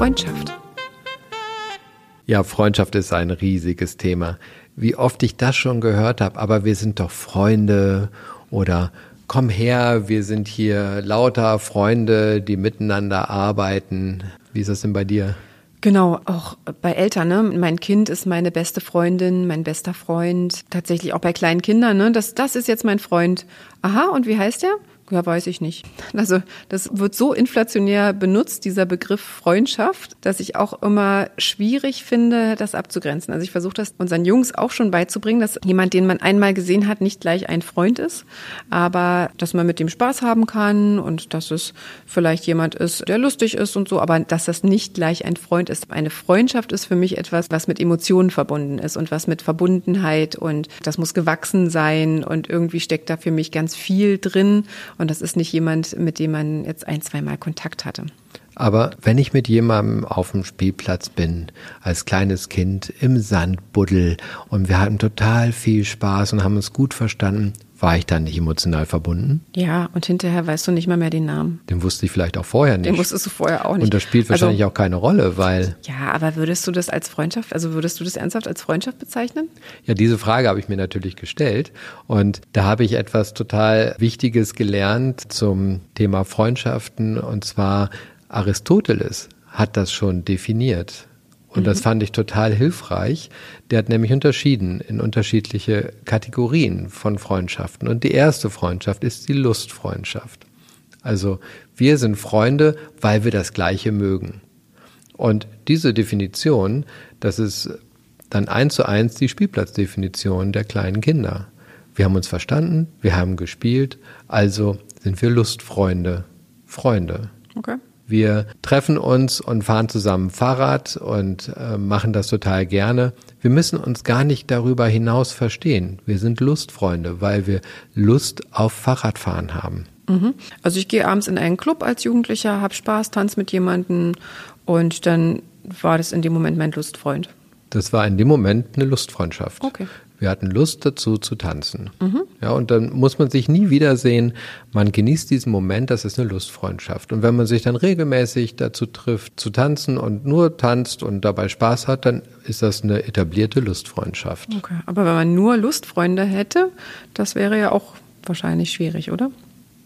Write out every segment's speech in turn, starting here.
Freundschaft. Ja, Freundschaft ist ein riesiges Thema. Wie oft ich das schon gehört habe, aber wir sind doch Freunde oder komm her, wir sind hier lauter Freunde, die miteinander arbeiten. Wie ist das denn bei dir? Genau, auch bei Eltern. Ne? Mein Kind ist meine beste Freundin, mein bester Freund. Tatsächlich auch bei kleinen Kindern. Ne? Das, das ist jetzt mein Freund. Aha, und wie heißt der? Ja, weiß ich nicht. Also das wird so inflationär benutzt, dieser Begriff Freundschaft, dass ich auch immer schwierig finde, das abzugrenzen. Also ich versuche das unseren Jungs auch schon beizubringen, dass jemand, den man einmal gesehen hat, nicht gleich ein Freund ist, aber dass man mit dem Spaß haben kann und dass es vielleicht jemand ist, der lustig ist und so, aber dass das nicht gleich ein Freund ist. Eine Freundschaft ist für mich etwas, was mit Emotionen verbunden ist und was mit Verbundenheit und das muss gewachsen sein und irgendwie steckt da für mich ganz viel drin und das ist nicht jemand, mit dem man jetzt ein, zweimal Kontakt hatte. Aber wenn ich mit jemandem auf dem Spielplatz bin, als kleines Kind im Sand buddel und wir hatten total viel Spaß und haben uns gut verstanden, war ich dann nicht emotional verbunden? Ja, und hinterher weißt du nicht mal mehr den Namen. Den wusste ich vielleicht auch vorher nicht. Den wusstest du vorher auch nicht. Und das spielt wahrscheinlich also, auch keine Rolle, weil. Ja, aber würdest du das als Freundschaft, also würdest du das ernsthaft als Freundschaft bezeichnen? Ja, diese Frage habe ich mir natürlich gestellt. Und da habe ich etwas total Wichtiges gelernt zum Thema Freundschaften. Und zwar Aristoteles hat das schon definiert. Und mhm. das fand ich total hilfreich. Der hat nämlich unterschieden in unterschiedliche Kategorien von Freundschaften. Und die erste Freundschaft ist die Lustfreundschaft. Also wir sind Freunde, weil wir das Gleiche mögen. Und diese Definition, das ist dann eins zu eins die Spielplatzdefinition der kleinen Kinder. Wir haben uns verstanden, wir haben gespielt, also sind wir Lustfreunde, Freunde. Okay. Wir treffen uns und fahren zusammen Fahrrad und äh, machen das total gerne. Wir müssen uns gar nicht darüber hinaus verstehen. Wir sind Lustfreunde, weil wir Lust auf Fahrradfahren haben. Mhm. Also ich gehe abends in einen Club als Jugendlicher, habe Spaß, tanze mit jemandem und dann war das in dem Moment mein Lustfreund. Das war in dem Moment eine Lustfreundschaft. Okay. Wir hatten Lust dazu zu tanzen. Mhm. Ja, und dann muss man sich nie wiedersehen. Man genießt diesen Moment, das ist eine Lustfreundschaft. Und wenn man sich dann regelmäßig dazu trifft, zu tanzen und nur tanzt und dabei Spaß hat, dann ist das eine etablierte Lustfreundschaft. Okay, aber wenn man nur Lustfreunde hätte, das wäre ja auch wahrscheinlich schwierig, oder?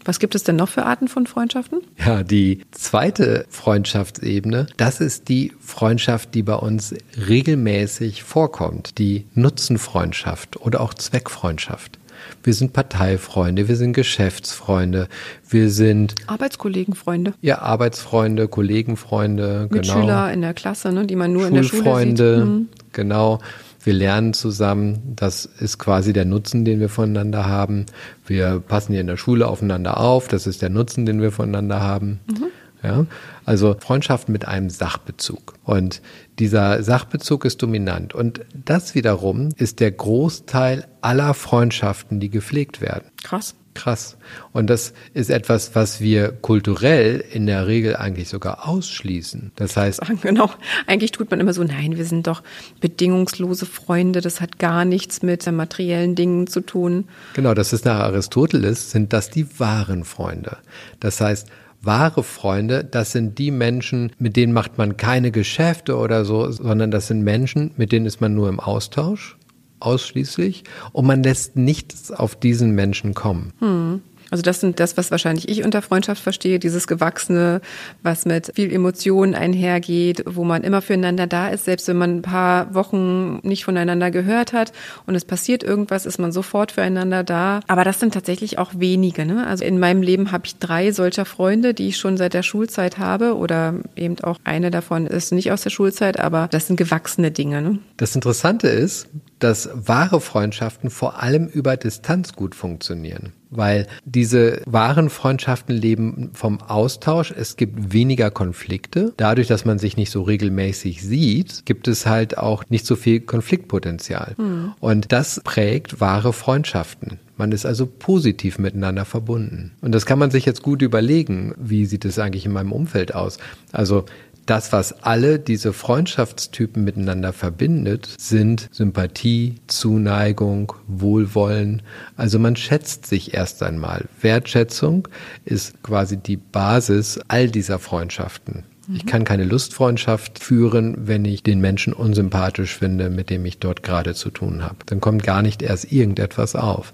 Was gibt es denn noch für Arten von Freundschaften? Ja, die zweite Freundschaftsebene, das ist die Freundschaft, die bei uns regelmäßig vorkommt, die Nutzenfreundschaft oder auch Zweckfreundschaft. Wir sind Parteifreunde, wir sind Geschäftsfreunde, wir sind Arbeitskollegenfreunde. Ja, Arbeitsfreunde, Kollegenfreunde, Mit genau. Schüler in der Klasse, ne, die man nur in der Schule sieht. Mhm. genau. Wir lernen zusammen, das ist quasi der Nutzen, den wir voneinander haben. Wir passen hier in der Schule aufeinander auf, das ist der Nutzen, den wir voneinander haben. Mhm. Ja, also Freundschaft mit einem Sachbezug. Und dieser Sachbezug ist dominant. Und das wiederum ist der Großteil aller Freundschaften, die gepflegt werden. Krass. Krass. Und das ist etwas, was wir kulturell in der Regel eigentlich sogar ausschließen. Das heißt. Genau. Eigentlich tut man immer so, nein, wir sind doch bedingungslose Freunde. Das hat gar nichts mit materiellen Dingen zu tun. Genau. Das ist nach Aristoteles, sind das die wahren Freunde. Das heißt, wahre Freunde, das sind die Menschen, mit denen macht man keine Geschäfte oder so, sondern das sind Menschen, mit denen ist man nur im Austausch ausschließlich und man lässt nichts auf diesen Menschen kommen. Hm. Also das sind das, was wahrscheinlich ich unter Freundschaft verstehe, dieses Gewachsene, was mit viel Emotionen einhergeht, wo man immer füreinander da ist, selbst wenn man ein paar Wochen nicht voneinander gehört hat und es passiert irgendwas, ist man sofort füreinander da. Aber das sind tatsächlich auch wenige. Ne? Also in meinem Leben habe ich drei solcher Freunde, die ich schon seit der Schulzeit habe oder eben auch eine davon ist nicht aus der Schulzeit, aber das sind gewachsene Dinge. Ne? Das Interessante ist, dass wahre Freundschaften vor allem über Distanz gut funktionieren weil diese wahren Freundschaften leben vom Austausch. Es gibt weniger Konflikte. Dadurch, dass man sich nicht so regelmäßig sieht, gibt es halt auch nicht so viel Konfliktpotenzial. Mhm. Und das prägt wahre Freundschaften. Man ist also positiv miteinander verbunden. Und das kann man sich jetzt gut überlegen. Wie sieht es eigentlich in meinem Umfeld aus? Also das, was alle diese Freundschaftstypen miteinander verbindet, sind Sympathie, Zuneigung, Wohlwollen. Also man schätzt sich erst einmal. Wertschätzung ist quasi die Basis all dieser Freundschaften. Ich kann keine Lustfreundschaft führen, wenn ich den Menschen unsympathisch finde, mit dem ich dort gerade zu tun habe. Dann kommt gar nicht erst irgendetwas auf.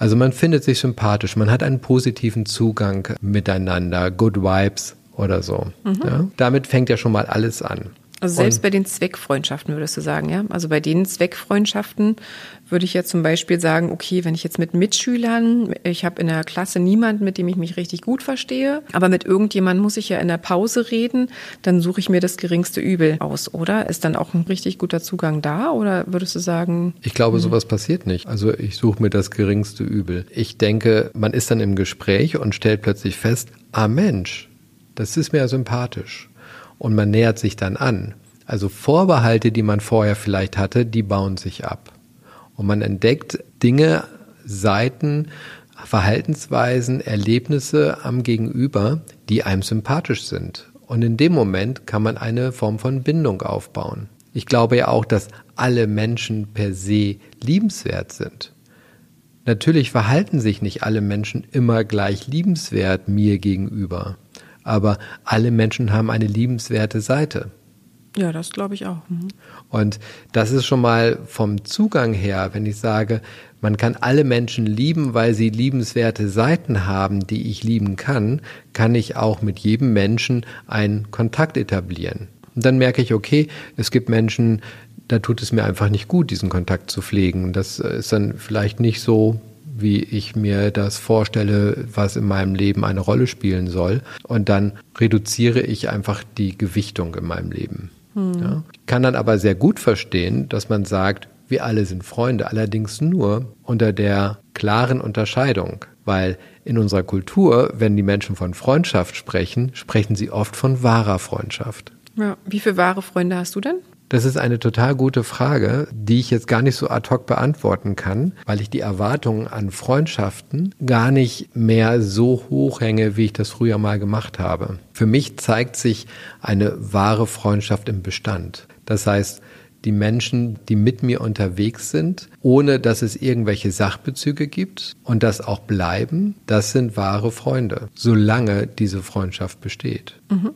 Also man findet sich sympathisch, man hat einen positiven Zugang miteinander, Good Vibes oder so. Mhm. Ja? Damit fängt ja schon mal alles an. Also selbst und, bei den Zweckfreundschaften würdest du sagen, ja? Also bei den Zweckfreundschaften würde ich jetzt zum Beispiel sagen, okay, wenn ich jetzt mit Mitschülern, ich habe in der Klasse niemanden, mit dem ich mich richtig gut verstehe, aber mit irgendjemandem muss ich ja in der Pause reden, dann suche ich mir das geringste Übel aus, oder? Ist dann auch ein richtig guter Zugang da oder würdest du sagen? Ich glaube, hm. sowas passiert nicht. Also ich suche mir das geringste Übel. Ich denke, man ist dann im Gespräch und stellt plötzlich fest, ah Mensch, das ist mir ja sympathisch und man nähert sich dann an. Also Vorbehalte, die man vorher vielleicht hatte, die bauen sich ab. Und man entdeckt Dinge, Seiten, Verhaltensweisen, Erlebnisse am Gegenüber, die einem sympathisch sind. Und in dem Moment kann man eine Form von Bindung aufbauen. Ich glaube ja auch, dass alle Menschen per se liebenswert sind. Natürlich verhalten sich nicht alle Menschen immer gleich liebenswert mir gegenüber aber alle Menschen haben eine liebenswerte Seite. Ja, das glaube ich auch. Mhm. Und das ist schon mal vom Zugang her, wenn ich sage, man kann alle Menschen lieben, weil sie liebenswerte Seiten haben, die ich lieben kann, kann ich auch mit jedem Menschen einen Kontakt etablieren. Und dann merke ich, okay, es gibt Menschen, da tut es mir einfach nicht gut, diesen Kontakt zu pflegen. Das ist dann vielleicht nicht so wie ich mir das vorstelle, was in meinem Leben eine Rolle spielen soll. Und dann reduziere ich einfach die Gewichtung in meinem Leben. Hm. Ja. Ich kann dann aber sehr gut verstehen, dass man sagt, wir alle sind Freunde, allerdings nur unter der klaren Unterscheidung, weil in unserer Kultur, wenn die Menschen von Freundschaft sprechen, sprechen sie oft von wahrer Freundschaft. Ja, wie viele wahre Freunde hast du denn? Das ist eine total gute Frage, die ich jetzt gar nicht so ad hoc beantworten kann, weil ich die Erwartungen an Freundschaften gar nicht mehr so hoch hänge, wie ich das früher mal gemacht habe. Für mich zeigt sich eine wahre Freundschaft im Bestand. Das heißt, die Menschen, die mit mir unterwegs sind, ohne dass es irgendwelche Sachbezüge gibt und das auch bleiben, das sind wahre Freunde, solange diese Freundschaft besteht. Mhm.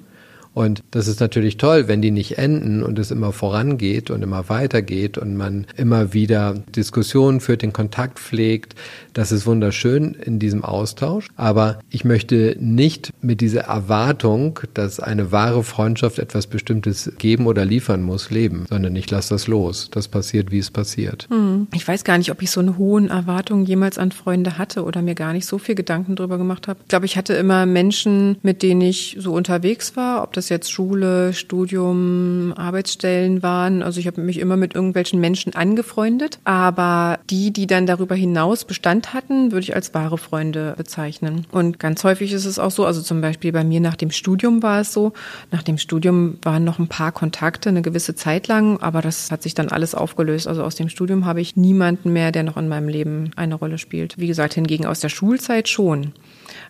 Und das ist natürlich toll, wenn die nicht enden und es immer vorangeht und immer weitergeht und man immer wieder Diskussionen führt, den Kontakt pflegt. Das ist wunderschön in diesem Austausch. Aber ich möchte nicht mit dieser Erwartung, dass eine wahre Freundschaft etwas Bestimmtes geben oder liefern muss, leben, sondern ich lasse das los. Das passiert, wie es passiert. Hm. Ich weiß gar nicht, ob ich so eine hohen Erwartungen jemals an Freunde hatte oder mir gar nicht so viel Gedanken drüber gemacht habe. Ich glaube, ich hatte immer Menschen, mit denen ich so unterwegs war, ob das das jetzt Schule, Studium, Arbeitsstellen waren. Also ich habe mich immer mit irgendwelchen Menschen angefreundet. Aber die, die dann darüber hinaus Bestand hatten, würde ich als wahre Freunde bezeichnen. Und ganz häufig ist es auch so, also zum Beispiel bei mir nach dem Studium war es so, nach dem Studium waren noch ein paar Kontakte eine gewisse Zeit lang, aber das hat sich dann alles aufgelöst. Also aus dem Studium habe ich niemanden mehr, der noch in meinem Leben eine Rolle spielt. Wie gesagt, hingegen aus der Schulzeit schon.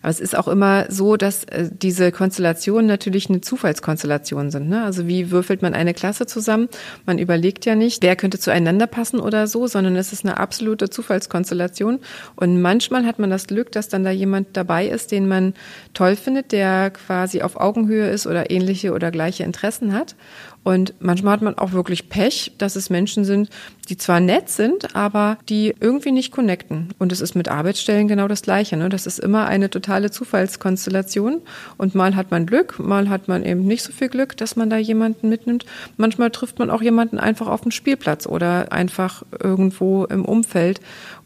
Aber es ist auch immer so, dass äh, diese Konstellationen natürlich eine Zufallskonstellation sind. Ne? Also wie würfelt man eine Klasse zusammen? Man überlegt ja nicht, wer könnte zueinander passen oder so, sondern es ist eine absolute Zufallskonstellation. Und manchmal hat man das Glück, dass dann da jemand dabei ist, den man toll findet, der quasi auf Augenhöhe ist oder ähnliche oder gleiche Interessen hat. Und manchmal hat man auch wirklich Pech, dass es Menschen sind, die zwar nett sind, aber die irgendwie nicht connecten. Und es ist mit Arbeitsstellen genau das Gleiche. Ne? Das ist immer eine totale Zufallskonstellation. Und mal hat man Glück, mal hat man eben nicht so viel Glück, dass man da jemanden mitnimmt. Manchmal trifft man auch jemanden einfach auf dem Spielplatz oder einfach irgendwo im Umfeld.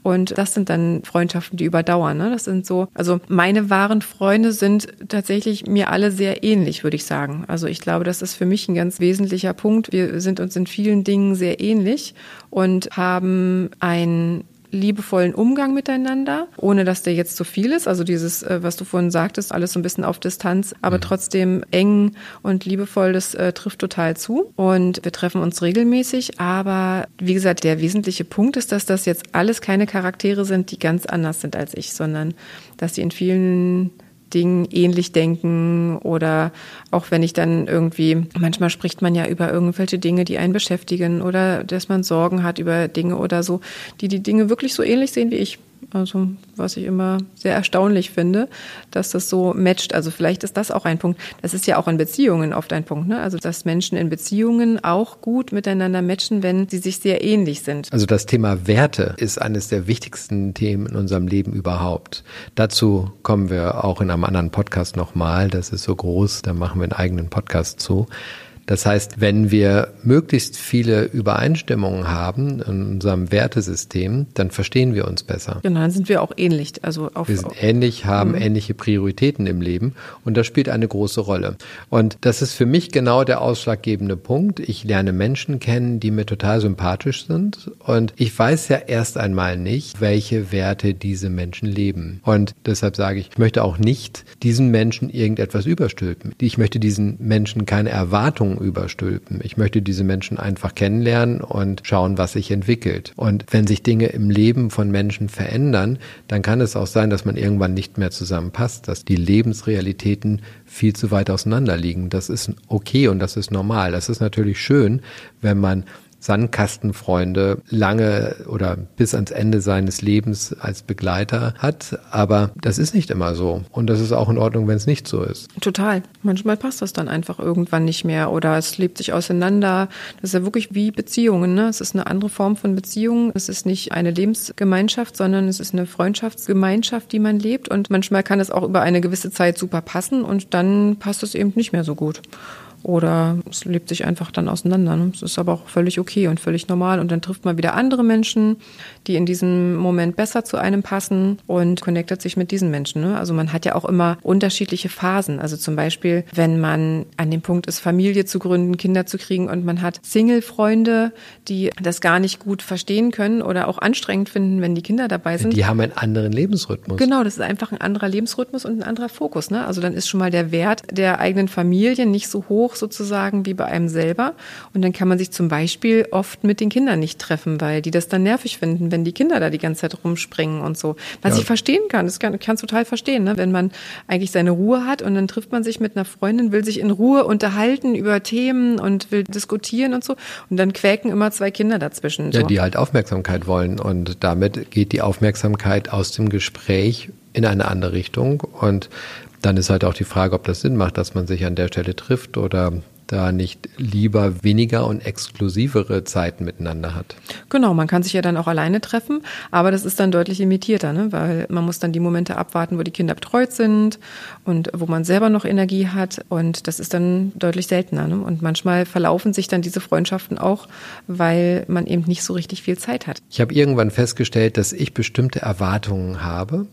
Und das sind dann Freundschaften, die überdauern. Ne? Das sind so, also meine wahren Freunde sind tatsächlich mir alle sehr ähnlich, würde ich sagen. Also ich glaube, das ist für mich ein ganz wesentlicher Punkt. Wir sind uns in vielen Dingen sehr ähnlich und haben ein liebevollen Umgang miteinander, ohne dass der jetzt zu viel ist. Also dieses, äh, was du vorhin sagtest, alles so ein bisschen auf Distanz, aber mhm. trotzdem eng und liebevoll, das äh, trifft total zu. Und wir treffen uns regelmäßig. Aber wie gesagt, der wesentliche Punkt ist, dass das jetzt alles keine Charaktere sind, die ganz anders sind als ich, sondern dass sie in vielen Dingen ähnlich denken oder auch wenn ich dann irgendwie, manchmal spricht man ja über irgendwelche Dinge, die einen beschäftigen oder dass man Sorgen hat über Dinge oder so, die die Dinge wirklich so ähnlich sehen wie ich. Also was ich immer sehr erstaunlich finde, dass das so matcht. Also vielleicht ist das auch ein Punkt. Das ist ja auch in Beziehungen oft ein Punkt. Ne? Also dass Menschen in Beziehungen auch gut miteinander matchen, wenn sie sich sehr ähnlich sind. Also das Thema Werte ist eines der wichtigsten Themen in unserem Leben überhaupt. Dazu kommen wir auch in einem anderen Podcast nochmal. Das ist so groß, da machen wir einen eigenen Podcast zu. Das heißt, wenn wir möglichst viele Übereinstimmungen haben in unserem Wertesystem, dann verstehen wir uns besser. Genau, dann sind wir auch ähnlich. Also auf, wir sind ähnlich, haben mhm. ähnliche Prioritäten im Leben und das spielt eine große Rolle. Und das ist für mich genau der ausschlaggebende Punkt. Ich lerne Menschen kennen, die mir total sympathisch sind und ich weiß ja erst einmal nicht, welche Werte diese Menschen leben. Und deshalb sage ich, ich möchte auch nicht diesen Menschen irgendetwas überstülpen. Ich möchte diesen Menschen keine Erwartungen überstülpen. Ich möchte diese Menschen einfach kennenlernen und schauen, was sich entwickelt. Und wenn sich Dinge im Leben von Menschen verändern, dann kann es auch sein, dass man irgendwann nicht mehr zusammenpasst, dass die Lebensrealitäten viel zu weit auseinander liegen. Das ist okay und das ist normal. Das ist natürlich schön, wenn man Sandkastenfreunde lange oder bis ans Ende seines Lebens als Begleiter hat. Aber das ist nicht immer so. Und das ist auch in Ordnung, wenn es nicht so ist. Total. Manchmal passt das dann einfach irgendwann nicht mehr oder es lebt sich auseinander. Das ist ja wirklich wie Beziehungen. Ne? Es ist eine andere Form von Beziehung. Es ist nicht eine Lebensgemeinschaft, sondern es ist eine Freundschaftsgemeinschaft, die man lebt. Und manchmal kann es auch über eine gewisse Zeit super passen und dann passt es eben nicht mehr so gut oder es lebt sich einfach dann auseinander. Ne? Das ist aber auch völlig okay und völlig normal. Und dann trifft man wieder andere Menschen, die in diesem Moment besser zu einem passen und connectet sich mit diesen Menschen. Ne? Also man hat ja auch immer unterschiedliche Phasen. Also zum Beispiel, wenn man an dem Punkt ist, Familie zu gründen, Kinder zu kriegen und man hat Single-Freunde, die das gar nicht gut verstehen können oder auch anstrengend finden, wenn die Kinder dabei sind. Die haben einen anderen Lebensrhythmus. Genau, das ist einfach ein anderer Lebensrhythmus und ein anderer Fokus. Ne? Also dann ist schon mal der Wert der eigenen Familie nicht so hoch sozusagen wie bei einem selber. Und dann kann man sich zum Beispiel oft mit den Kindern nicht treffen, weil die das dann nervig finden, wenn die Kinder da die ganze Zeit rumspringen und so. Was ja. ich verstehen kann, das kann ich total verstehen, ne? wenn man eigentlich seine Ruhe hat und dann trifft man sich mit einer Freundin, will sich in Ruhe unterhalten über Themen und will diskutieren und so. Und dann quäken immer zwei Kinder dazwischen. Ja, die halt Aufmerksamkeit wollen. Und damit geht die Aufmerksamkeit aus dem Gespräch in eine andere Richtung. Und dann ist halt auch die Frage, ob das Sinn macht, dass man sich an der Stelle trifft oder da nicht lieber weniger und exklusivere Zeiten miteinander hat. Genau, man kann sich ja dann auch alleine treffen, aber das ist dann deutlich imitierter, ne? weil man muss dann die Momente abwarten, wo die Kinder betreut sind und wo man selber noch Energie hat und das ist dann deutlich seltener. Ne? Und manchmal verlaufen sich dann diese Freundschaften auch, weil man eben nicht so richtig viel Zeit hat. Ich habe irgendwann festgestellt, dass ich bestimmte Erwartungen habe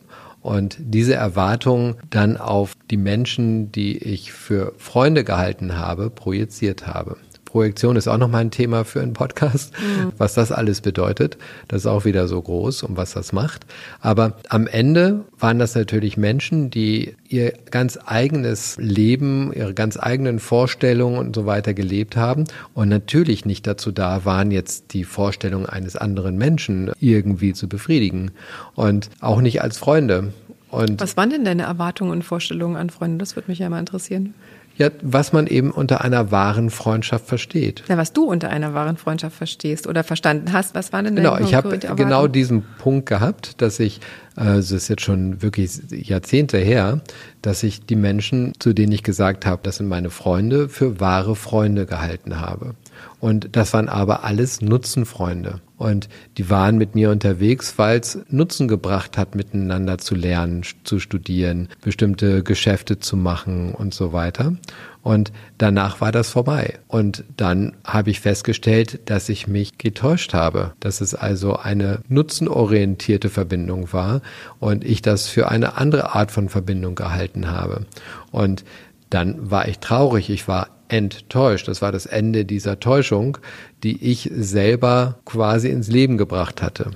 und diese Erwartungen dann auf die Menschen, die ich für Freunde gehalten habe, projiziert habe. Projektion ist auch nochmal ein Thema für einen Podcast, mhm. was das alles bedeutet. Das ist auch wieder so groß und was das macht. Aber am Ende waren das natürlich Menschen, die ihr ganz eigenes Leben, ihre ganz eigenen Vorstellungen und so weiter gelebt haben und natürlich nicht dazu da waren, jetzt die Vorstellungen eines anderen Menschen irgendwie zu befriedigen und auch nicht als Freunde. Und was waren denn deine Erwartungen und Vorstellungen an Freunde? Das würde mich ja mal interessieren. Ja, was man eben unter einer wahren Freundschaft versteht. Ja, was du unter einer wahren Freundschaft verstehst oder verstanden hast, was waren denn Genau, ich habe genau diesen Punkt gehabt, dass ich, äh, das ist jetzt schon wirklich Jahrzehnte her, dass ich die Menschen, zu denen ich gesagt habe, das sind meine Freunde, für wahre Freunde gehalten habe. Und das waren aber alles Nutzenfreunde. Und die waren mit mir unterwegs, weil es Nutzen gebracht hat, miteinander zu lernen, zu studieren, bestimmte Geschäfte zu machen und so weiter. Und danach war das vorbei. Und dann habe ich festgestellt, dass ich mich getäuscht habe, dass es also eine nutzenorientierte Verbindung war und ich das für eine andere Art von Verbindung gehalten habe. Und dann war ich traurig, ich war enttäuscht. Das war das Ende dieser Täuschung, die ich selber quasi ins Leben gebracht hatte.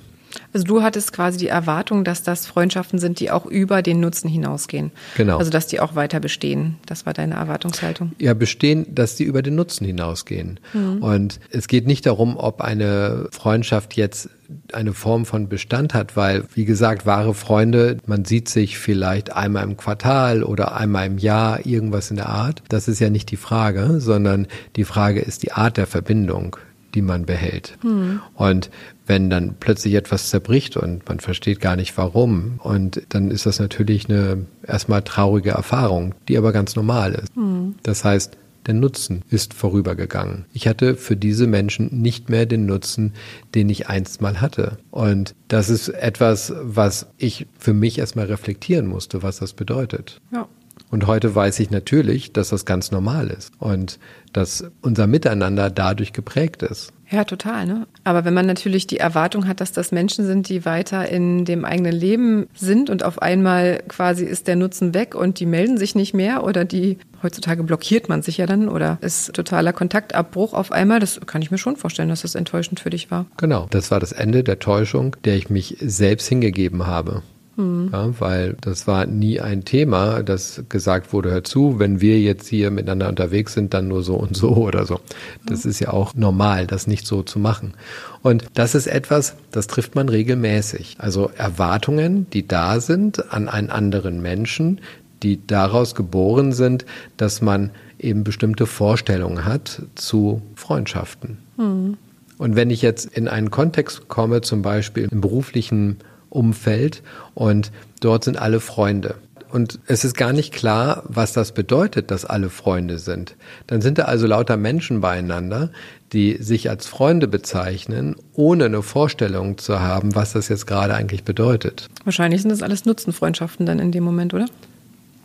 Also du hattest quasi die Erwartung, dass das Freundschaften sind, die auch über den Nutzen hinausgehen. Genau. Also dass die auch weiter bestehen. Das war deine Erwartungshaltung. Ja, bestehen, dass die über den Nutzen hinausgehen. Mhm. Und es geht nicht darum, ob eine Freundschaft jetzt eine Form von Bestand hat, weil, wie gesagt, wahre Freunde, man sieht sich vielleicht einmal im Quartal oder einmal im Jahr, irgendwas in der Art. Das ist ja nicht die Frage, sondern die Frage ist die Art der Verbindung die man behält. Mhm. Und wenn dann plötzlich etwas zerbricht und man versteht gar nicht warum. Und dann ist das natürlich eine erstmal traurige Erfahrung, die aber ganz normal ist. Mhm. Das heißt, der Nutzen ist vorübergegangen. Ich hatte für diese Menschen nicht mehr den Nutzen, den ich einst mal hatte. Und das ist etwas, was ich für mich erstmal reflektieren musste, was das bedeutet. Ja. Und heute weiß ich natürlich, dass das ganz normal ist und dass unser Miteinander dadurch geprägt ist. Ja, total. Ne? Aber wenn man natürlich die Erwartung hat, dass das Menschen sind, die weiter in dem eigenen Leben sind und auf einmal quasi ist der Nutzen weg und die melden sich nicht mehr oder die heutzutage blockiert man sich ja dann oder ist totaler Kontaktabbruch auf einmal, das kann ich mir schon vorstellen, dass das enttäuschend für dich war. Genau, das war das Ende der Täuschung, der ich mich selbst hingegeben habe. Mhm. Ja, weil das war nie ein Thema, das gesagt wurde, hör zu, wenn wir jetzt hier miteinander unterwegs sind, dann nur so und so oder so. Das mhm. ist ja auch normal, das nicht so zu machen. Und das ist etwas, das trifft man regelmäßig. Also Erwartungen, die da sind an einen anderen Menschen, die daraus geboren sind, dass man eben bestimmte Vorstellungen hat zu Freundschaften. Mhm. Und wenn ich jetzt in einen Kontext komme, zum Beispiel im beruflichen Umfeld und dort sind alle Freunde. Und es ist gar nicht klar, was das bedeutet, dass alle Freunde sind. Dann sind da also lauter Menschen beieinander, die sich als Freunde bezeichnen, ohne eine Vorstellung zu haben, was das jetzt gerade eigentlich bedeutet. Wahrscheinlich sind das alles Nutzenfreundschaften dann in dem Moment, oder?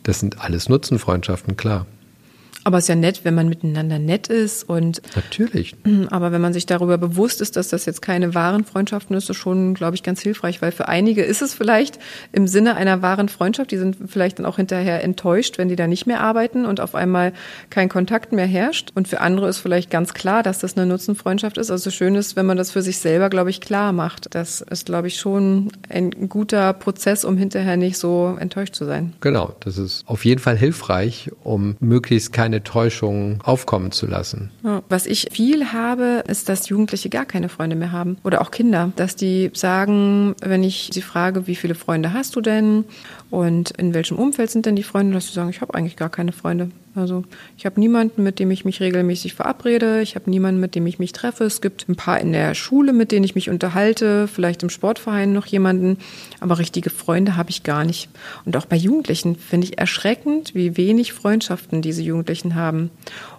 Das sind alles Nutzenfreundschaften, klar. Aber es ist ja nett, wenn man miteinander nett ist und. Natürlich. Aber wenn man sich darüber bewusst ist, dass das jetzt keine wahren Freundschaften ist, ist schon, glaube ich, ganz hilfreich, weil für einige ist es vielleicht im Sinne einer wahren Freundschaft, die sind vielleicht dann auch hinterher enttäuscht, wenn die da nicht mehr arbeiten und auf einmal kein Kontakt mehr herrscht. Und für andere ist vielleicht ganz klar, dass das eine Nutzenfreundschaft ist. Also schön ist, wenn man das für sich selber, glaube ich, klar macht. Das ist, glaube ich, schon ein guter Prozess, um hinterher nicht so enttäuscht zu sein. Genau, das ist auf jeden Fall hilfreich, um möglichst keine keine Täuschung aufkommen zu lassen. Was ich viel habe, ist, dass Jugendliche gar keine Freunde mehr haben oder auch Kinder, dass die sagen, wenn ich sie frage, wie viele Freunde hast du denn und in welchem Umfeld sind denn die Freunde, dass sie sagen, ich habe eigentlich gar keine Freunde. Also ich habe niemanden, mit dem ich mich regelmäßig verabrede. Ich habe niemanden, mit dem ich mich treffe. Es gibt ein paar in der Schule, mit denen ich mich unterhalte, vielleicht im Sportverein noch jemanden. Aber richtige Freunde habe ich gar nicht. Und auch bei Jugendlichen finde ich erschreckend, wie wenig Freundschaften diese Jugendlichen haben.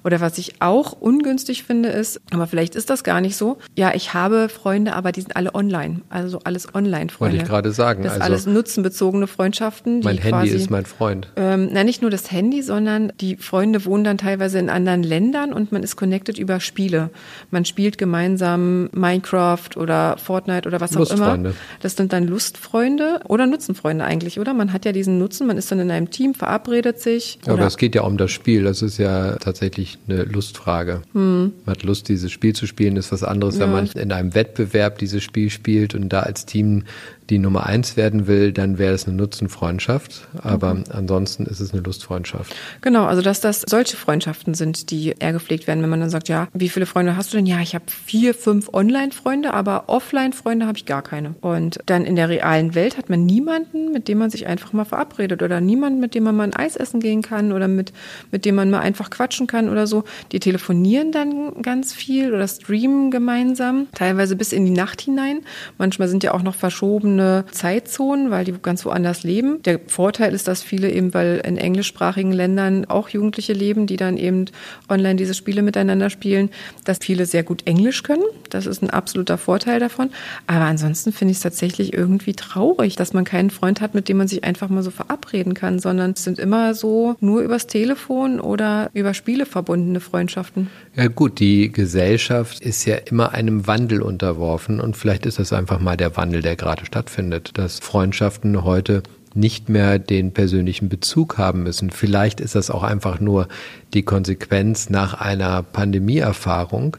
Oder was ich auch ungünstig finde, ist, aber vielleicht ist das gar nicht so. Ja, ich habe Freunde, aber die sind alle online. Also alles Online-Freunde. Wollte ich gerade sagen. Das also alles nutzenbezogene Freundschaften. mein Handy quasi, ist mein Freund. Ähm, na, nicht nur das Handy, sondern die Freunde wohnen dann teilweise in anderen Ländern und man ist connected über Spiele. Man spielt gemeinsam Minecraft oder Fortnite oder was auch immer. Das sind dann Lustfreunde oder Nutzenfreunde eigentlich, oder? Man hat ja diesen Nutzen, man ist dann in einem Team, verabredet sich. Ja, aber es geht ja um das Spiel. Das ist ja tatsächlich eine Lustfrage. Hm. Man hat Lust, dieses Spiel zu spielen, ist was anderes, ja. wenn man in einem Wettbewerb dieses Spiel spielt und da als Team die Nummer eins werden will, dann wäre es eine Nutzenfreundschaft. Aber mhm. ansonsten ist es eine Lustfreundschaft. Genau, also dass das solche Freundschaften sind, die eher gepflegt werden, wenn man dann sagt, ja, wie viele Freunde hast du denn? Ja, ich habe vier, fünf Online-Freunde, aber Offline-Freunde habe ich gar keine. Und dann in der realen Welt hat man niemanden, mit dem man sich einfach mal verabredet oder niemanden, mit dem man mal ein Eis essen gehen kann oder mit, mit dem man mal einfach quatschen kann oder so. Die telefonieren dann ganz viel oder streamen gemeinsam, teilweise bis in die Nacht hinein. Manchmal sind ja auch noch verschoben verschiedene Zeitzonen, weil die ganz woanders leben. Der Vorteil ist, dass viele eben, weil in englischsprachigen Ländern auch Jugendliche leben, die dann eben online diese Spiele miteinander spielen, dass viele sehr gut Englisch können. Das ist ein absoluter Vorteil davon. Aber ansonsten finde ich es tatsächlich irgendwie traurig, dass man keinen Freund hat, mit dem man sich einfach mal so verabreden kann, sondern es sind immer so nur übers Telefon oder über Spiele verbundene Freundschaften. Ja gut, die Gesellschaft ist ja immer einem Wandel unterworfen und vielleicht ist das einfach mal der Wandel, der gerade stattfindet dass Freundschaften heute nicht mehr den persönlichen Bezug haben müssen. Vielleicht ist das auch einfach nur die Konsequenz nach einer Pandemieerfahrung,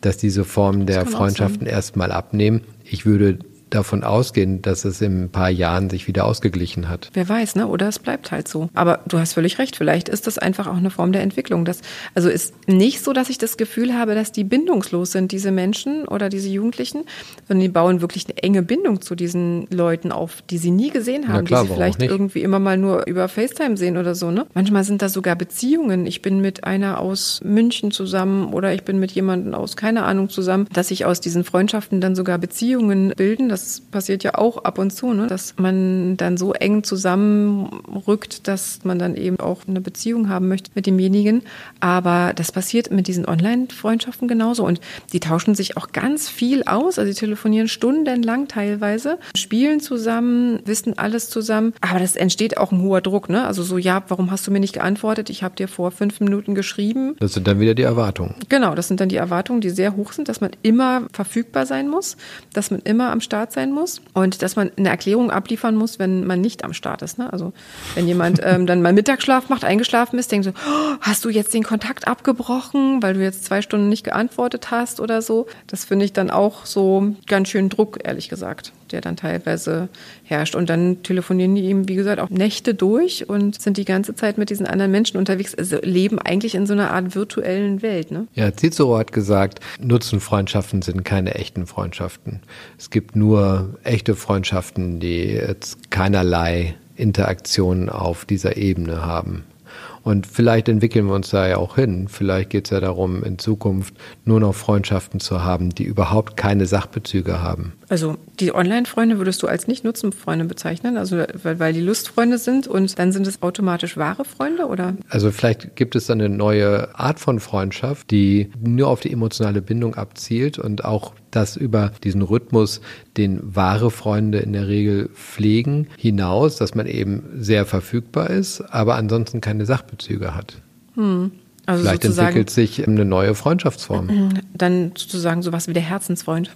dass diese Formen der Freundschaften erstmal abnehmen. Ich würde davon ausgehen, dass es in ein paar Jahren sich wieder ausgeglichen hat. Wer weiß, ne? Oder es bleibt halt so. Aber du hast völlig recht. Vielleicht ist das einfach auch eine Form der Entwicklung. Das, also ist nicht so, dass ich das Gefühl habe, dass die bindungslos sind, diese Menschen oder diese Jugendlichen, sondern die bauen wirklich eine enge Bindung zu diesen Leuten auf, die sie nie gesehen haben, klar, die sie vielleicht irgendwie immer mal nur über FaceTime sehen oder so, ne? Manchmal sind da sogar Beziehungen. Ich bin mit einer aus München zusammen oder ich bin mit jemandem aus keine Ahnung zusammen, dass sich aus diesen Freundschaften dann sogar Beziehungen bilden. Das passiert ja auch ab und zu, ne? dass man dann so eng zusammenrückt, dass man dann eben auch eine Beziehung haben möchte mit demjenigen. Aber das passiert mit diesen Online-Freundschaften genauso. Und die tauschen sich auch ganz viel aus. Also sie telefonieren stundenlang teilweise, spielen zusammen, wissen alles zusammen. Aber das entsteht auch ein hoher Druck. Ne? Also so, ja, warum hast du mir nicht geantwortet? Ich habe dir vor fünf Minuten geschrieben. Das sind dann wieder die Erwartungen. Genau, das sind dann die Erwartungen, die sehr hoch sind, dass man immer verfügbar sein muss, dass man immer am Start sein muss und dass man eine Erklärung abliefern muss, wenn man nicht am Start ist. Ne? Also wenn jemand ähm, dann mal Mittagsschlaf macht, eingeschlafen ist, denkt so, oh, hast du jetzt den Kontakt abgebrochen, weil du jetzt zwei Stunden nicht geantwortet hast oder so. Das finde ich dann auch so ganz schön Druck, ehrlich gesagt der dann teilweise herrscht. Und dann telefonieren die eben, wie gesagt, auch Nächte durch und sind die ganze Zeit mit diesen anderen Menschen unterwegs, also leben eigentlich in so einer Art virtuellen Welt. Ne? Ja, Cicero hat gesagt, Nutzenfreundschaften sind keine echten Freundschaften. Es gibt nur echte Freundschaften, die jetzt keinerlei Interaktion auf dieser Ebene haben. Und vielleicht entwickeln wir uns da ja auch hin. Vielleicht geht es ja darum, in Zukunft nur noch Freundschaften zu haben, die überhaupt keine Sachbezüge haben. Also die Online-Freunde würdest du als Nicht-Nutzen-Freunde bezeichnen, also weil, weil die Lustfreunde sind und dann sind es automatisch wahre Freunde, oder? Also vielleicht gibt es dann eine neue Art von Freundschaft, die nur auf die emotionale Bindung abzielt und auch das über diesen Rhythmus, den wahre Freunde in der Regel pflegen, hinaus, dass man eben sehr verfügbar ist, aber ansonsten keine Sachbezüge hat. Hm. Also Vielleicht entwickelt sich eine neue Freundschaftsform. Dann sozusagen sowas wie der Herzensfreund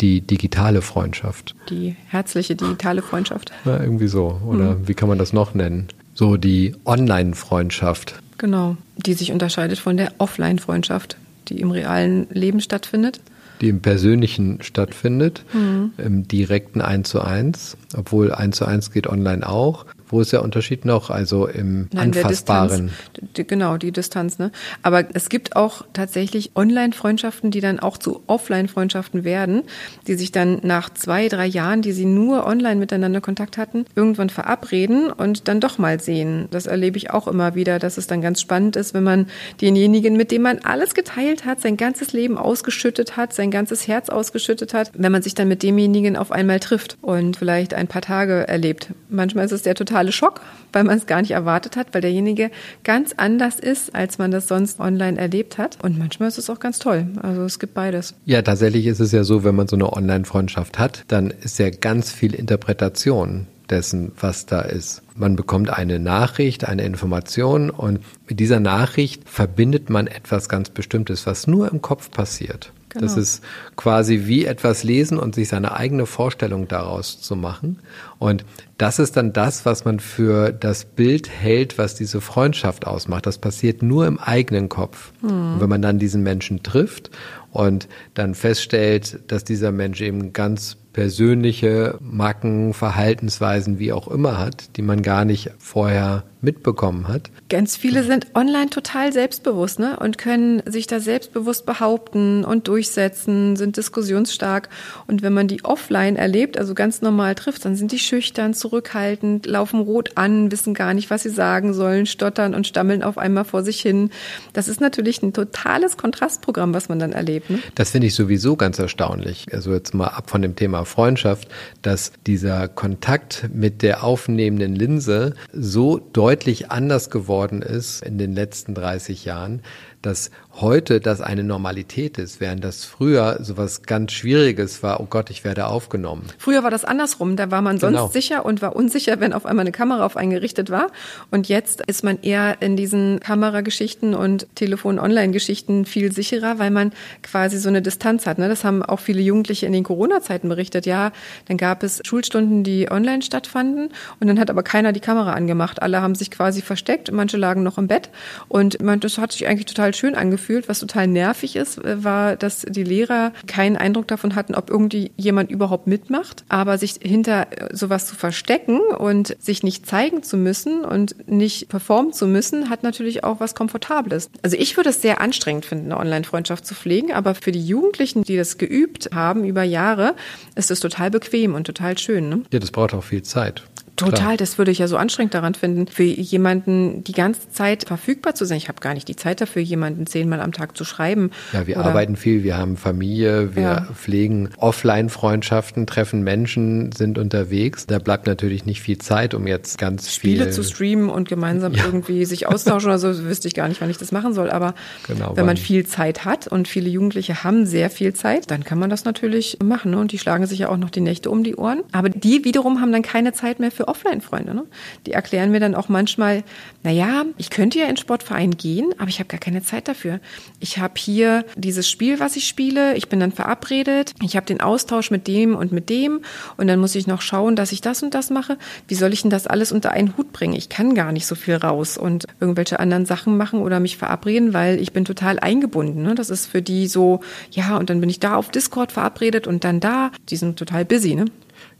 die digitale Freundschaft. Die herzliche digitale Freundschaft. Ja, irgendwie so. Oder mhm. wie kann man das noch nennen? So die Online-Freundschaft. Genau, die sich unterscheidet von der Offline-Freundschaft, die im realen Leben stattfindet. Die im Persönlichen stattfindet, mhm. im direkten 1 zu 1, obwohl 1 zu 1 geht online auch. Wo ist der Unterschied noch? Also im Nein, Anfassbaren. Die, genau, die Distanz. Ne? Aber es gibt auch tatsächlich Online-Freundschaften, die dann auch zu Offline-Freundschaften werden, die sich dann nach zwei, drei Jahren, die sie nur online miteinander Kontakt hatten, irgendwann verabreden und dann doch mal sehen. Das erlebe ich auch immer wieder, dass es dann ganz spannend ist, wenn man denjenigen, mit dem man alles geteilt hat, sein ganzes Leben ausgeschüttet hat, sein ganzes Herz ausgeschüttet hat, wenn man sich dann mit demjenigen auf einmal trifft und vielleicht ein paar Tage erlebt. Manchmal ist es der totale totale Schock, weil man es gar nicht erwartet hat, weil derjenige ganz anders ist, als man das sonst online erlebt hat. Und manchmal ist es auch ganz toll. Also es gibt beides. Ja, tatsächlich ist es ja so, wenn man so eine Online-Freundschaft hat, dann ist ja ganz viel Interpretation dessen, was da ist. Man bekommt eine Nachricht, eine Information und mit dieser Nachricht verbindet man etwas ganz Bestimmtes, was nur im Kopf passiert. Genau. Das ist quasi wie etwas lesen und sich seine eigene Vorstellung daraus zu machen. Und das ist dann das, was man für das Bild hält, was diese Freundschaft ausmacht. Das passiert nur im eigenen Kopf. Mhm. Und wenn man dann diesen Menschen trifft und dann feststellt, dass dieser Mensch eben ganz persönliche Macken, Verhaltensweisen, wie auch immer hat, die man gar nicht vorher mitbekommen hat. Ganz viele sind online total selbstbewusst ne? und können sich da selbstbewusst behaupten und durchsetzen, sind diskussionsstark. Und wenn man die offline erlebt, also ganz normal trifft, dann sind die schüchtern, zurückhaltend, laufen rot an, wissen gar nicht, was sie sagen sollen, stottern und stammeln auf einmal vor sich hin. Das ist natürlich ein totales Kontrastprogramm, was man dann erlebt. Ne? Das finde ich sowieso ganz erstaunlich. Also jetzt mal ab von dem Thema Freundschaft, dass dieser Kontakt mit der aufnehmenden Linse so deutlich deutlich anders geworden ist in den letzten 30 Jahren, dass heute das eine Normalität ist, während das früher sowas ganz Schwieriges war, oh Gott, ich werde aufgenommen. Früher war das andersrum, da war man sonst genau. sicher und war unsicher, wenn auf einmal eine Kamera auf einen gerichtet war. Und jetzt ist man eher in diesen Kamerageschichten und Telefon-Online-Geschichten viel sicherer, weil man quasi so eine Distanz hat. Ne? Das haben auch viele Jugendliche in den Corona-Zeiten berichtet. Ja, dann gab es Schulstunden, die online stattfanden und dann hat aber keiner die Kamera angemacht. Alle haben sich quasi versteckt, manche lagen noch im Bett und man, das hat sich eigentlich total total schön angefühlt. Was total nervig ist, äh, war, dass die Lehrer keinen Eindruck davon hatten, ob irgendwie jemand überhaupt mitmacht. Aber sich hinter äh, sowas zu verstecken und sich nicht zeigen zu müssen und nicht performen zu müssen, hat natürlich auch was Komfortables. Also ich würde es sehr anstrengend finden, eine Online-Freundschaft zu pflegen, aber für die Jugendlichen, die das geübt haben über Jahre, ist es total bequem und total schön. Ne? Ja, das braucht auch viel Zeit. Total, Klar. das würde ich ja so anstrengend daran finden, für jemanden die ganze Zeit verfügbar zu sein. Ich habe gar nicht die Zeit dafür, jemanden zehnmal am Tag zu schreiben. Ja, wir Oder arbeiten viel, wir haben Familie, wir ja. pflegen Offline-Freundschaften, treffen Menschen, sind unterwegs. Da bleibt natürlich nicht viel Zeit, um jetzt ganz Spiele viel zu streamen und gemeinsam ja. irgendwie sich austauschen oder so, wüsste ich gar nicht, wann ich das machen soll. Aber genau, wenn man viel Zeit hat und viele Jugendliche haben sehr viel Zeit, dann kann man das natürlich machen. Ne? Und die schlagen sich ja auch noch die Nächte um die Ohren. Aber die wiederum haben dann keine Zeit mehr für für Offline-Freunde. Ne? Die erklären mir dann auch manchmal, na ja, ich könnte ja in Sportverein gehen, aber ich habe gar keine Zeit dafür. Ich habe hier dieses Spiel, was ich spiele, ich bin dann verabredet, ich habe den Austausch mit dem und mit dem und dann muss ich noch schauen, dass ich das und das mache. Wie soll ich denn das alles unter einen Hut bringen? Ich kann gar nicht so viel raus und irgendwelche anderen Sachen machen oder mich verabreden, weil ich bin total eingebunden. Ne? Das ist für die so, ja, und dann bin ich da auf Discord verabredet und dann da. Die sind total busy, ne?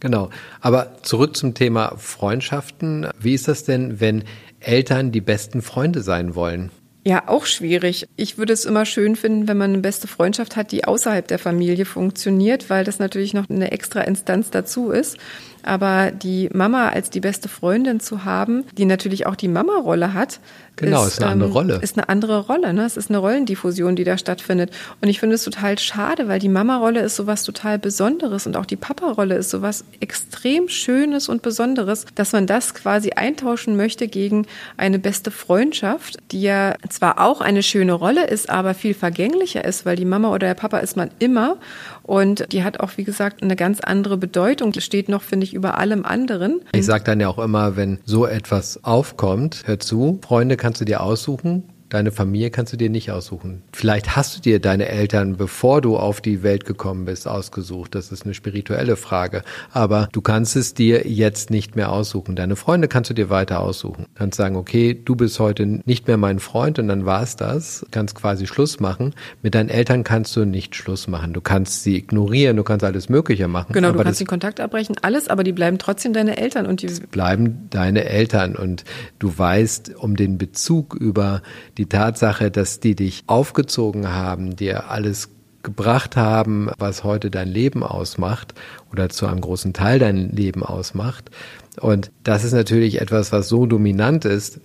Genau. Aber zurück zum Thema Freundschaften. Wie ist das denn, wenn Eltern die besten Freunde sein wollen? Ja, auch schwierig. Ich würde es immer schön finden, wenn man eine beste Freundschaft hat, die außerhalb der Familie funktioniert, weil das natürlich noch eine extra Instanz dazu ist. Aber die Mama als die beste Freundin zu haben, die natürlich auch die Mama-Rolle hat, Genau, ist, ist eine andere ähm, Rolle. Ist eine andere Rolle, ne? Es ist eine Rollendiffusion, die da stattfindet. Und ich finde es total schade, weil die Mama-Rolle ist sowas total Besonderes und auch die Papa-Rolle ist sowas extrem Schönes und Besonderes, dass man das quasi eintauschen möchte gegen eine beste Freundschaft, die ja zwar auch eine schöne Rolle ist, aber viel vergänglicher ist, weil die Mama oder der Papa ist man immer und die hat auch, wie gesagt, eine ganz andere Bedeutung. Die steht noch, finde ich, über allem anderen. Ich sage dann ja auch immer, wenn so etwas aufkommt, hör zu, Freunde kannst du dir aussuchen, Deine Familie kannst du dir nicht aussuchen. Vielleicht hast du dir deine Eltern, bevor du auf die Welt gekommen bist, ausgesucht. Das ist eine spirituelle Frage. Aber du kannst es dir jetzt nicht mehr aussuchen. Deine Freunde kannst du dir weiter aussuchen. Du kannst sagen, okay, du bist heute nicht mehr mein Freund und dann war es das. Du kannst quasi Schluss machen. Mit deinen Eltern kannst du nicht Schluss machen. Du kannst sie ignorieren, du kannst alles Mögliche machen. Genau, du kannst den Kontakt abbrechen, alles, aber die bleiben trotzdem deine Eltern und die bleiben deine Eltern und du weißt um den Bezug über die die Tatsache, dass die dich aufgezogen haben, dir alles gebracht haben, was heute dein Leben ausmacht oder zu einem großen Teil dein Leben ausmacht. Und das ist natürlich etwas, was so dominant ist,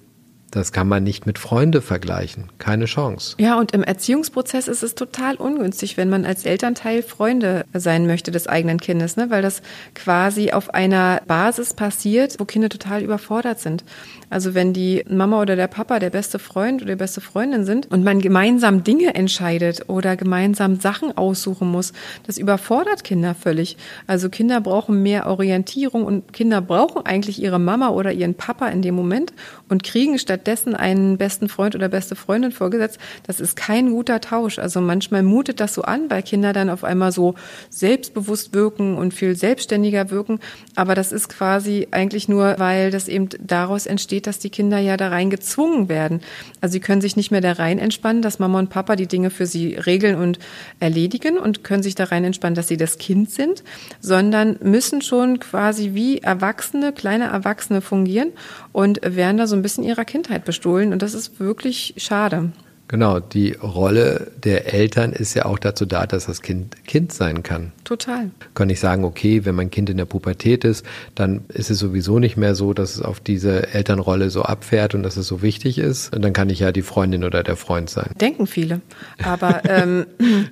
das kann man nicht mit Freunde vergleichen. Keine Chance. Ja, und im Erziehungsprozess ist es total ungünstig, wenn man als Elternteil Freunde sein möchte des eigenen Kindes, ne? weil das quasi auf einer Basis passiert, wo Kinder total überfordert sind. Also wenn die Mama oder der Papa der beste Freund oder die beste Freundin sind und man gemeinsam Dinge entscheidet oder gemeinsam Sachen aussuchen muss, das überfordert Kinder völlig. Also Kinder brauchen mehr Orientierung und Kinder brauchen eigentlich ihre Mama oder ihren Papa in dem Moment und kriegen stattdessen einen besten Freund oder beste Freundin vorgesetzt. Das ist kein guter Tausch. Also manchmal mutet das so an, weil Kinder dann auf einmal so selbstbewusst wirken und viel selbstständiger wirken. Aber das ist quasi eigentlich nur, weil das eben daraus entsteht, steht, dass die Kinder ja da rein gezwungen werden. Also sie können sich nicht mehr da rein entspannen, dass Mama und Papa die Dinge für sie regeln und erledigen und können sich da rein entspannen, dass sie das Kind sind, sondern müssen schon quasi wie Erwachsene, kleine Erwachsene fungieren und werden da so ein bisschen ihrer Kindheit bestohlen. Und das ist wirklich schade. Genau, die Rolle der Eltern ist ja auch dazu da, dass das Kind Kind sein kann. Total. Kann ich sagen, okay, wenn mein Kind in der Pubertät ist, dann ist es sowieso nicht mehr so, dass es auf diese Elternrolle so abfährt und dass es so wichtig ist. Und dann kann ich ja die Freundin oder der Freund sein. Denken viele. Aber ähm,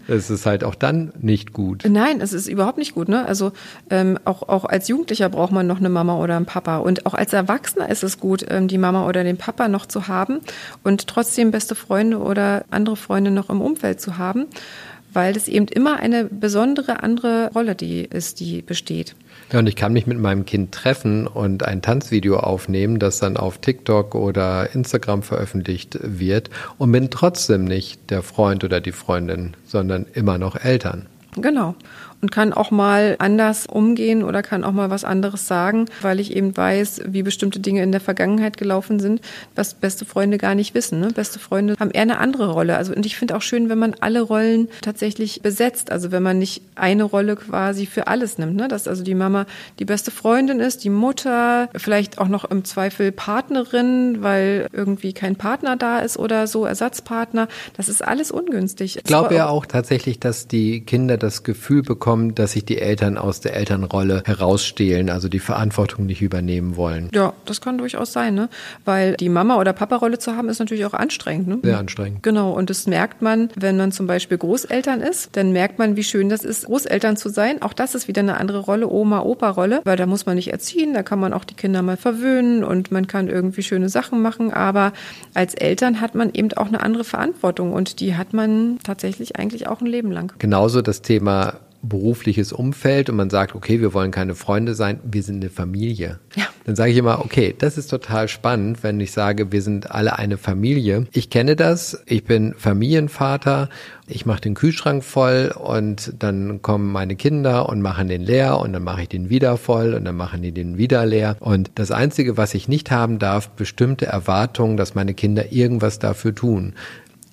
es ist halt auch dann nicht gut. Nein, es ist überhaupt nicht gut. Ne? Also ähm, auch, auch als Jugendlicher braucht man noch eine Mama oder einen Papa. Und auch als Erwachsener ist es gut, ähm, die Mama oder den Papa noch zu haben und trotzdem beste Freunde oder andere Freunde noch im Umfeld zu haben, weil das eben immer eine besondere andere Rolle die ist, die besteht. Ja, und ich kann mich mit meinem Kind treffen und ein Tanzvideo aufnehmen, das dann auf TikTok oder Instagram veröffentlicht wird und bin trotzdem nicht der Freund oder die Freundin, sondern immer noch Eltern. Genau und kann auch mal anders umgehen oder kann auch mal was anderes sagen, weil ich eben weiß, wie bestimmte Dinge in der Vergangenheit gelaufen sind, was beste Freunde gar nicht wissen. Ne? Beste Freunde haben eher eine andere Rolle. Also und ich finde auch schön, wenn man alle Rollen tatsächlich besetzt. Also wenn man nicht eine Rolle quasi für alles nimmt. Ne? Dass also die Mama die beste Freundin ist, die Mutter, vielleicht auch noch im Zweifel Partnerin, weil irgendwie kein Partner da ist oder so, Ersatzpartner. Das ist alles ungünstig. Ich glaube ja auch tatsächlich, dass die Kinder das Gefühl bekommen, vorkommen, dass sich die Eltern aus der Elternrolle herausstehlen, also die Verantwortung nicht übernehmen wollen. Ja, das kann durchaus sein, ne? Weil die Mama- oder Papa-Rolle zu haben, ist natürlich auch anstrengend, ne? Sehr anstrengend. Genau. Und das merkt man, wenn man zum Beispiel Großeltern ist, dann merkt man, wie schön das ist, Großeltern zu sein. Auch das ist wieder eine andere Rolle, Oma-Opa-Rolle, weil da muss man nicht erziehen, da kann man auch die Kinder mal verwöhnen und man kann irgendwie schöne Sachen machen. Aber als Eltern hat man eben auch eine andere Verantwortung und die hat man tatsächlich eigentlich auch ein Leben lang. Genauso das Thema berufliches Umfeld und man sagt, okay, wir wollen keine Freunde sein, wir sind eine Familie. Ja. Dann sage ich immer, okay, das ist total spannend, wenn ich sage, wir sind alle eine Familie. Ich kenne das, ich bin Familienvater, ich mache den Kühlschrank voll und dann kommen meine Kinder und machen den leer und dann mache ich den wieder voll und dann machen die den wieder leer. Und das Einzige, was ich nicht haben darf, bestimmte Erwartungen, dass meine Kinder irgendwas dafür tun.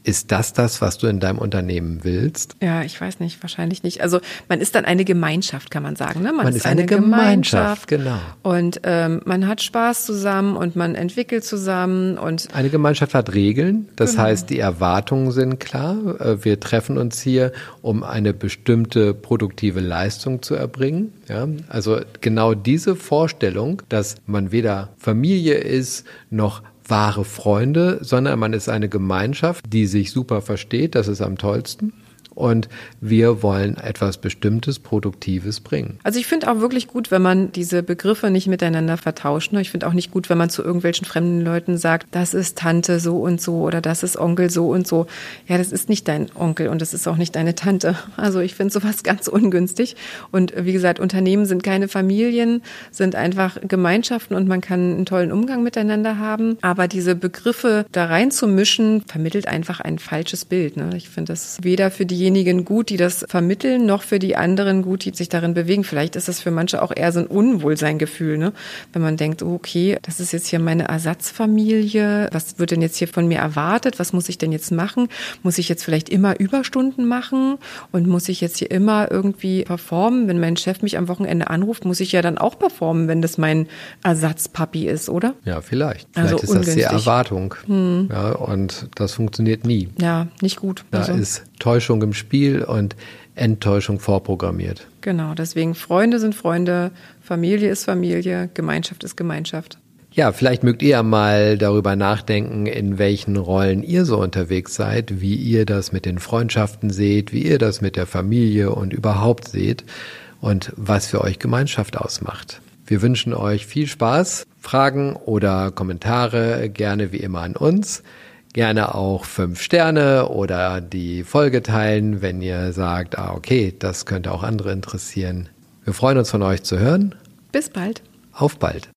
Ist das das, was du in deinem Unternehmen willst? Ja, ich weiß nicht, wahrscheinlich nicht. Also man ist dann eine Gemeinschaft, kann man sagen. Ne? Man, man ist, ist, eine, eine Gemeinschaft, Gemeinschaft, genau. Und ähm, man hat Spaß zusammen und man entwickelt zusammen und eine Gemeinschaft hat Regeln. Das genau. heißt, die Erwartungen sind klar. Äh, wir treffen uns hier, um eine bestimmte produktive Leistung zu erbringen. Ja, also genau diese Vorstellung, dass man weder Familie ist noch wahre Freunde, sondern man ist eine Gemeinschaft, die sich super versteht. Das ist am tollsten und wir wollen etwas Bestimmtes, Produktives bringen. Also ich finde auch wirklich gut, wenn man diese Begriffe nicht miteinander vertauscht. Ne? Ich finde auch nicht gut, wenn man zu irgendwelchen fremden Leuten sagt, das ist Tante so und so oder das ist Onkel so und so. Ja, das ist nicht dein Onkel und das ist auch nicht deine Tante. Also ich finde sowas ganz ungünstig. Und wie gesagt, Unternehmen sind keine Familien, sind einfach Gemeinschaften und man kann einen tollen Umgang miteinander haben. Aber diese Begriffe da reinzumischen, vermittelt einfach ein falsches Bild. Ne? Ich finde das weder für die diejenigen gut, die das vermitteln, noch für die anderen gut, die sich darin bewegen. Vielleicht ist das für manche auch eher so ein Unwohlseingefühl, ne? wenn man denkt, oh, okay, das ist jetzt hier meine Ersatzfamilie. Was wird denn jetzt hier von mir erwartet? Was muss ich denn jetzt machen? Muss ich jetzt vielleicht immer Überstunden machen? Und muss ich jetzt hier immer irgendwie performen? Wenn mein Chef mich am Wochenende anruft, muss ich ja dann auch performen, wenn das mein Ersatzpapi ist, oder? Ja, vielleicht. Also vielleicht ist das die Erwartung. Hm. Ja, und das funktioniert nie. Ja, nicht gut. Da also. ist Täuschung im Spiel und Enttäuschung vorprogrammiert. Genau, deswegen Freunde sind Freunde, Familie ist Familie, Gemeinschaft ist Gemeinschaft. Ja, vielleicht mögt ihr mal darüber nachdenken, in welchen Rollen ihr so unterwegs seid, wie ihr das mit den Freundschaften seht, wie ihr das mit der Familie und überhaupt seht und was für euch Gemeinschaft ausmacht. Wir wünschen euch viel Spaß. Fragen oder Kommentare gerne wie immer an uns. Gerne auch fünf Sterne oder die Folge teilen, wenn ihr sagt, ah, okay, das könnte auch andere interessieren. Wir freuen uns von euch zu hören. Bis bald. Auf bald.